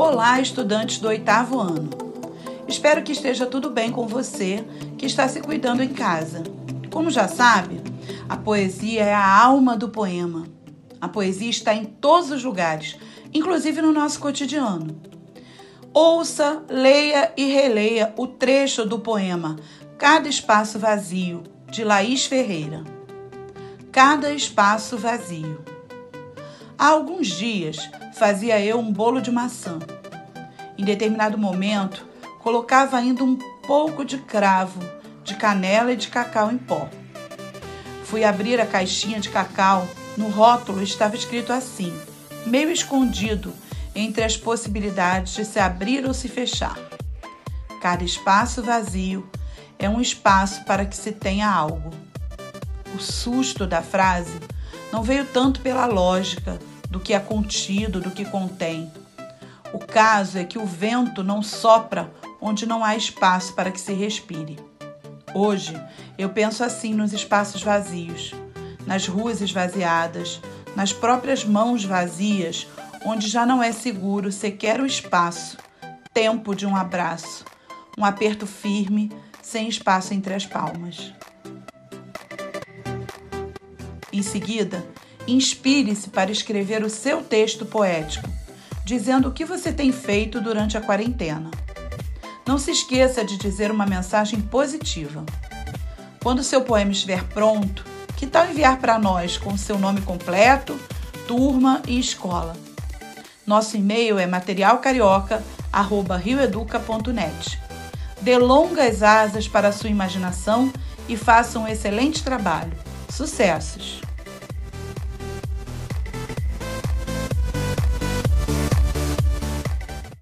Olá, estudantes do oitavo ano. Espero que esteja tudo bem com você que está se cuidando em casa. Como já sabe, a poesia é a alma do poema. A poesia está em todos os lugares, inclusive no nosso cotidiano. Ouça, leia e releia o trecho do poema Cada Espaço Vazio, de Laís Ferreira. Cada espaço vazio. Há alguns dias fazia eu um bolo de maçã. Em determinado momento, colocava ainda um pouco de cravo, de canela e de cacau em pó. Fui abrir a caixinha de cacau. No rótulo estava escrito assim, meio escondido entre as possibilidades de se abrir ou se fechar. Cada espaço vazio é um espaço para que se tenha algo. O susto da frase não veio tanto pela lógica do que é contido, do que contém. O caso é que o vento não sopra onde não há espaço para que se respire. Hoje eu penso assim nos espaços vazios, nas ruas esvaziadas, nas próprias mãos vazias, onde já não é seguro sequer o espaço, tempo de um abraço, um aperto firme, sem espaço entre as palmas. Em seguida, inspire-se para escrever o seu texto poético, dizendo o que você tem feito durante a quarentena. Não se esqueça de dizer uma mensagem positiva. Quando seu poema estiver pronto, que tal enviar para nós com seu nome completo, turma e escola? Nosso e-mail é materialcarioca@rioeduca.net. Dê longas asas para a sua imaginação e faça um excelente trabalho. Sucessos!